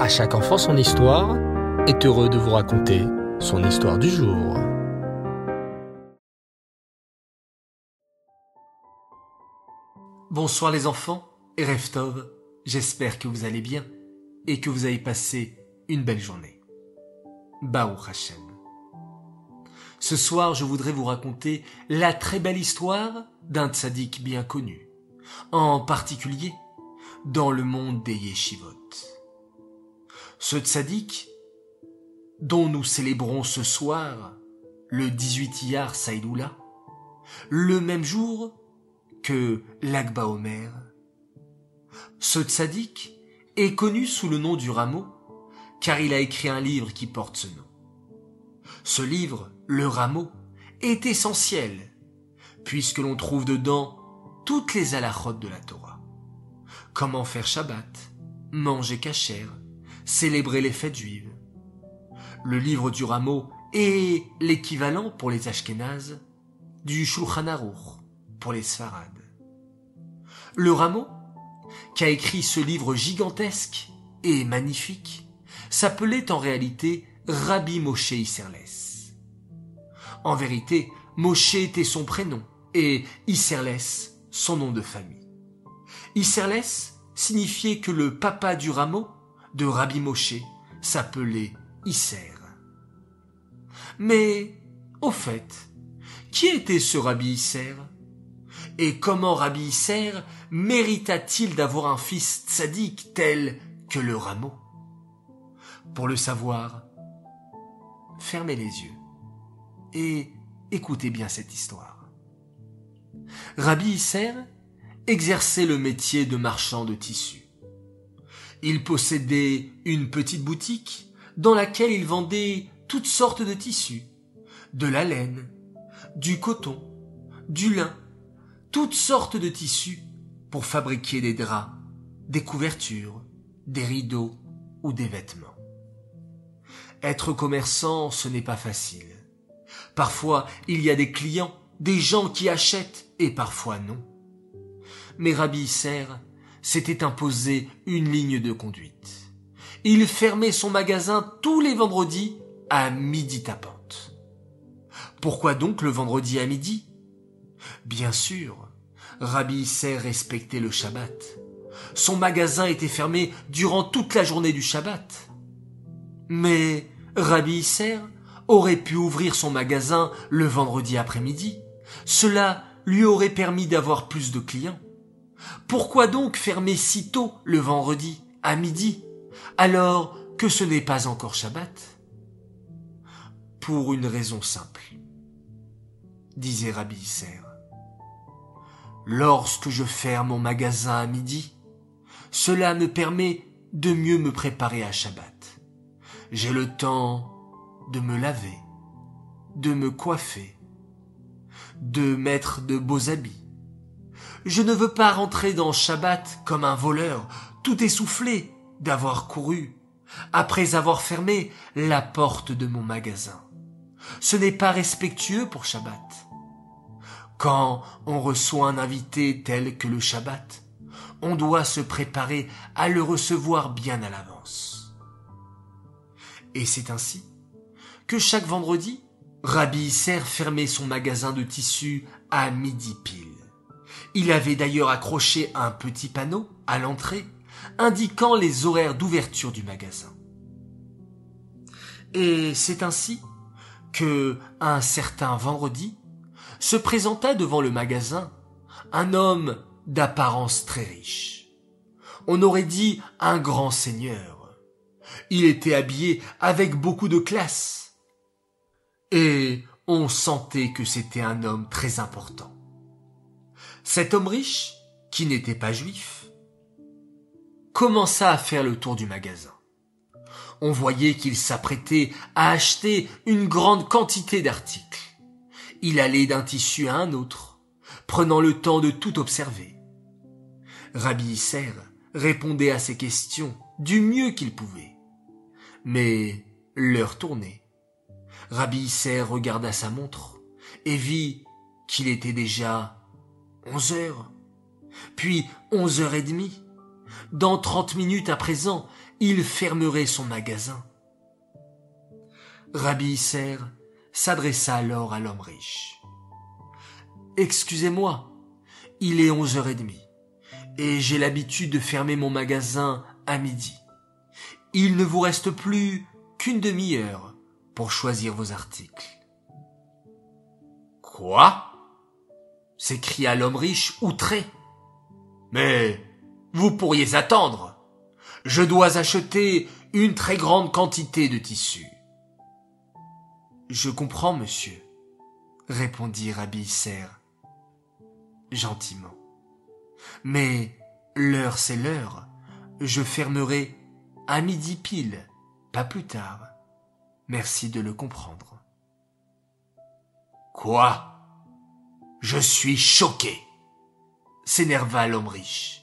À chaque enfant son histoire est heureux de vous raconter son histoire du jour. Bonsoir les enfants et Reftov, j'espère que vous allez bien et que vous avez passé une belle journée. Baou Hashem. Ce soir, je voudrais vous raconter la très belle histoire d'un tzaddik bien connu, en particulier dans le monde des yeshivot. Ce tzaddik, dont nous célébrons ce soir le 18 Iyar Saïdoula, le même jour que l'Akba Omer. Ce tzaddik est connu sous le nom du rameau, car il a écrit un livre qui porte ce nom. Ce livre, le rameau, est essentiel, puisque l'on trouve dedans toutes les alachotes de la Torah. Comment faire Shabbat, manger kasher, célébrer les fêtes juives. Le livre du rameau est l'équivalent pour les Ashkénazes du Shulchan Aruch pour les Sfarades. Le rameau, qui a écrit ce livre gigantesque et magnifique, s'appelait en réalité Rabbi Moshe Isserles. En vérité, Moshe était son prénom et Isserles son nom de famille. Isserles signifiait que le papa du rameau de Rabbi Moshe s'appelait Isser. Mais, au fait, qui était ce Rabbi Isser? Et comment Rabbi Isser mérita-t-il d'avoir un fils tzaddik tel que le rameau? Pour le savoir, fermez les yeux et écoutez bien cette histoire. Rabbi Isser exerçait le métier de marchand de tissus. Il possédait une petite boutique dans laquelle il vendait toutes sortes de tissus, de la laine, du coton, du lin, toutes sortes de tissus pour fabriquer des draps, des couvertures, des rideaux ou des vêtements. Être commerçant, ce n'est pas facile. Parfois, il y a des clients, des gens qui achètent, et parfois non. Mais Rabbi Isser s'était imposé une ligne de conduite. Il fermait son magasin tous les vendredis à midi tapante. Pourquoi donc le vendredi à midi? Bien sûr, Rabbi Isser respectait le Shabbat. Son magasin était fermé durant toute la journée du Shabbat. Mais Rabbi Isser aurait pu ouvrir son magasin le vendredi après-midi. Cela lui aurait permis d'avoir plus de clients. Pourquoi donc fermer si tôt le vendredi, à midi, alors que ce n'est pas encore Shabbat? Pour une raison simple, disait Rabbi Isser. Lorsque je ferme mon magasin à midi, cela me permet de mieux me préparer à Shabbat. J'ai le temps de me laver, de me coiffer, de mettre de beaux habits, je ne veux pas rentrer dans Shabbat comme un voleur, tout essoufflé d'avoir couru, après avoir fermé la porte de mon magasin. Ce n'est pas respectueux pour Shabbat. Quand on reçoit un invité tel que le Shabbat, on doit se préparer à le recevoir bien à l'avance. Et c'est ainsi que chaque vendredi, Rabbi Isser fermait son magasin de tissus à midi pile. Il avait d'ailleurs accroché un petit panneau à l'entrée indiquant les horaires d'ouverture du magasin. Et c'est ainsi que, un certain vendredi, se présenta devant le magasin un homme d'apparence très riche. On aurait dit un grand seigneur. Il était habillé avec beaucoup de classe. Et on sentait que c'était un homme très important. Cet homme riche, qui n'était pas juif, commença à faire le tour du magasin. On voyait qu'il s'apprêtait à acheter une grande quantité d'articles. Il allait d'un tissu à un autre, prenant le temps de tout observer. Rabbi Isser répondait à ses questions du mieux qu'il pouvait. Mais l'heure tournait. Rabbi Isser regarda sa montre et vit qu'il était déjà onze heures, puis onze heures et demie, Dans trente minutes à présent, il fermerait son magasin. Rabbi Isser s'adressa alors à l'homme riche. Excusez-moi, il est onze heures et demie, et j'ai l'habitude de fermer mon magasin à midi. Il ne vous reste plus qu'une demi-heure pour choisir vos articles. Quoi? S'écria l'homme riche outré. Mais vous pourriez attendre. Je dois acheter une très grande quantité de tissus. Je comprends, monsieur, répondit Rabbi Serre, gentiment. Mais l'heure c'est l'heure. Je fermerai à midi pile, pas plus tard. Merci de le comprendre. Quoi? Je suis choqué, s'énerva l'homme riche.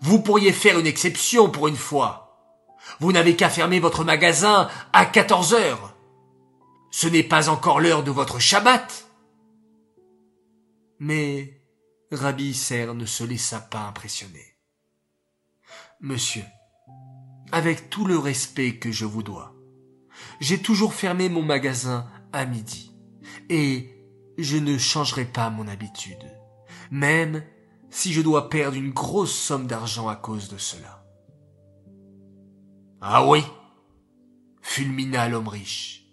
Vous pourriez faire une exception pour une fois. Vous n'avez qu'à fermer votre magasin à 14 heures. Ce n'est pas encore l'heure de votre Shabbat. Mais Rabbi Isser ne se laissa pas impressionner. Monsieur, avec tout le respect que je vous dois, j'ai toujours fermé mon magasin à midi, et je ne changerai pas mon habitude, même si je dois perdre une grosse somme d'argent à cause de cela. Ah oui, fulmina l'homme riche.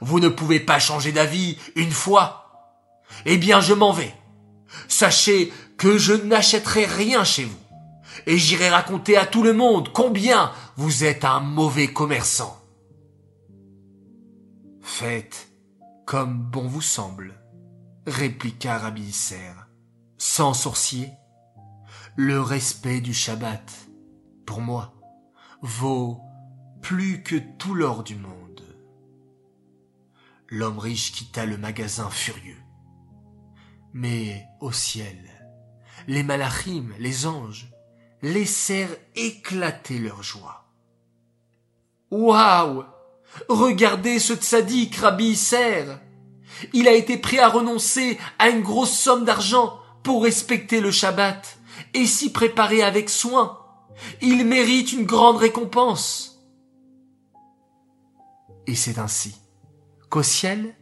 Vous ne pouvez pas changer d'avis une fois. Eh bien, je m'en vais. Sachez que je n'achèterai rien chez vous. Et j'irai raconter à tout le monde combien vous êtes un mauvais commerçant. Faites comme bon vous semble, répliqua Rabbi Isser, sans sourcier. Le respect du Shabbat, pour moi, vaut plus que tout l'or du monde. L'homme riche quitta le magasin furieux. Mais au ciel, les malachim, les anges, laissèrent éclater leur joie. Waouh! Regardez ce tzaddik, Rabbi Isser! Il a été prêt à renoncer à une grosse somme d'argent pour respecter le Shabbat et s'y préparer avec soin. Il mérite une grande récompense. Et c'est ainsi qu'au ciel,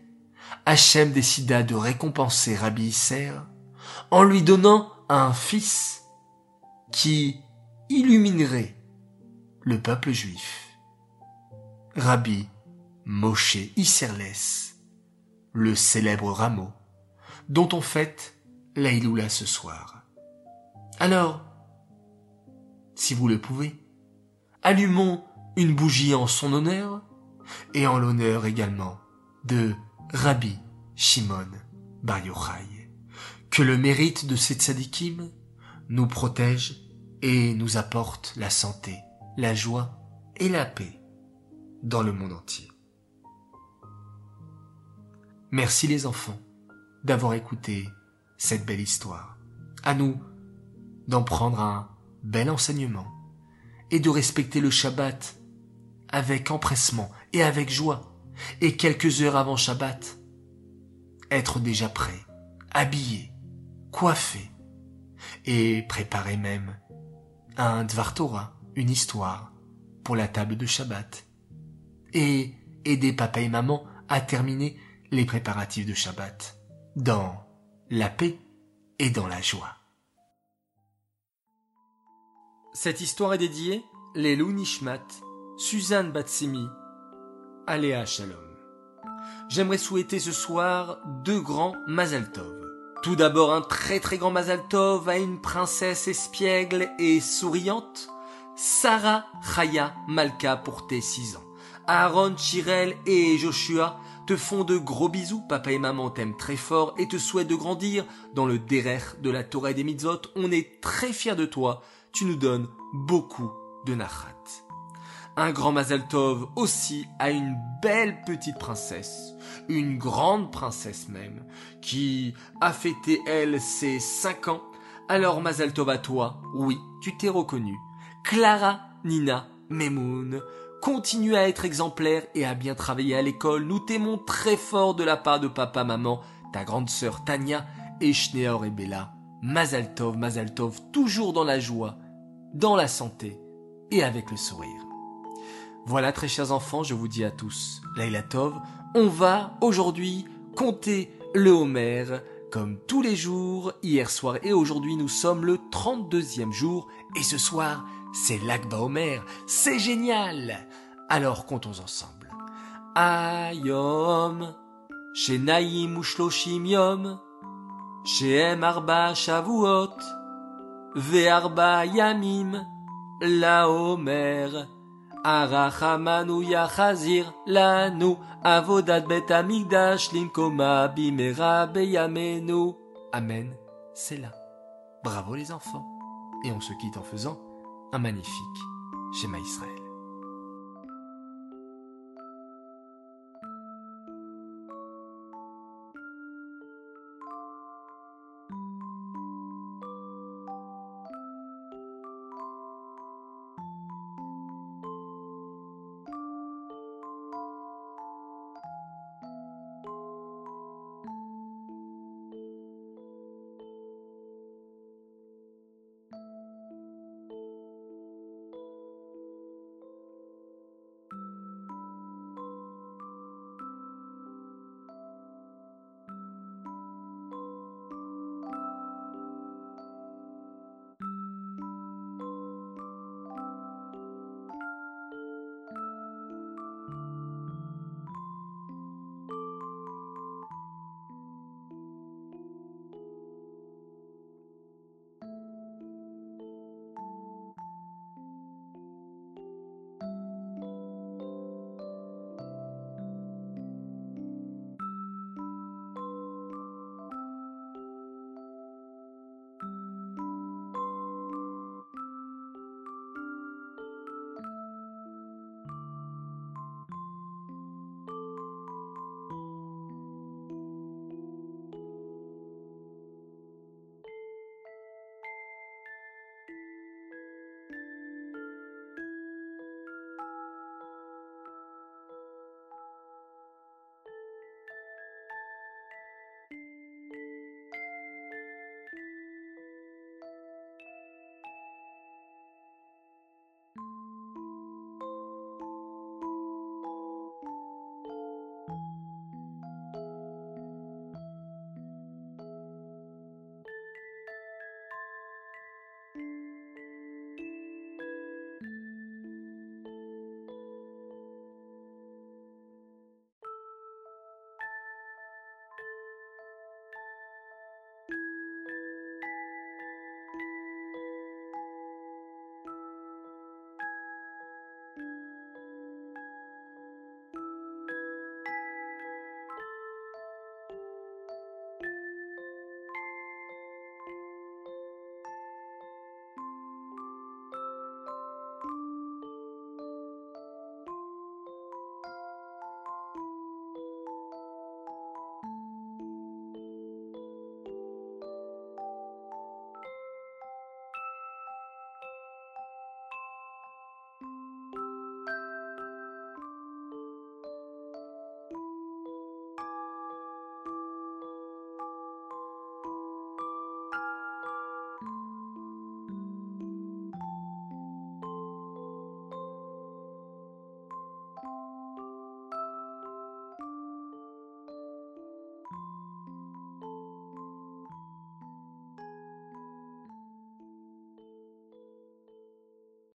Hachem décida de récompenser Rabbi Isser en lui donnant un fils qui illuminerait le peuple juif. Rabbi Moshe Isserles, le célèbre rameau, dont on fête l'Aïloula ce soir. Alors, si vous le pouvez, allumons une bougie en son honneur et en l'honneur également de Rabbi Shimon Bar Yochai. Que le mérite de ces tzadikim nous protège et nous apporte la santé, la joie et la paix dans le monde entier. Merci les enfants d'avoir écouté cette belle histoire. À nous d'en prendre un bel enseignement et de respecter le Shabbat avec empressement et avec joie et quelques heures avant Shabbat, être déjà prêt, habillé, coiffé et préparer même un Dvar Torah, une histoire pour la table de Shabbat et aider papa et maman à terminer les préparatifs de Shabbat dans la paix et dans la joie. Cette histoire est dédiée les Nishmat, Suzanne Batsimi, Aléa Shalom. J'aimerais souhaiter ce soir deux grands Mazal Tov. Tout d'abord un très très grand Mazal Tov à une princesse espiègle et souriante, Sarah Chaya Malka pour tes six ans. Aaron, Chirel et Joshua te font de gros bisous, papa et maman t'aiment très fort et te souhaitent de grandir dans le derer de la Torah des mitzvot. On est très fiers de toi, tu nous donnes beaucoup de nachat. Un grand Mazal Tov aussi à une belle petite princesse, une grande princesse même, qui a fêté elle ses cinq ans. Alors Mazal Tov à toi, oui, tu t'es reconnu. Clara Nina Memoun, continue à être exemplaire et à bien travailler à l'école. Nous t'aimons très fort de la part de papa, maman, ta grande sœur Tania et Schneor et Bella. Mazaltov, Mazaltov, toujours dans la joie dans la santé et avec le sourire. Voilà, très chers enfants, je vous dis à tous, Laila Tov, on va aujourd'hui compter le Homer, comme tous les jours, hier soir et aujourd'hui nous sommes le 32e jour, et ce soir, c'est l'Akba Homer, c'est génial Alors comptons ensemble. Ayom, Shenaim Ushloshim Yom, Shehem Arba Shavuot, Ve'arba Yamim, La Homer, Arachamanu Yachazir, Lanu, Avodat Bet Amigdash, Limkoma Bimera Beyamenu. Amen, c'est là. Bravo les enfants. Et on se quitte en faisant un magnifique schéma Israël.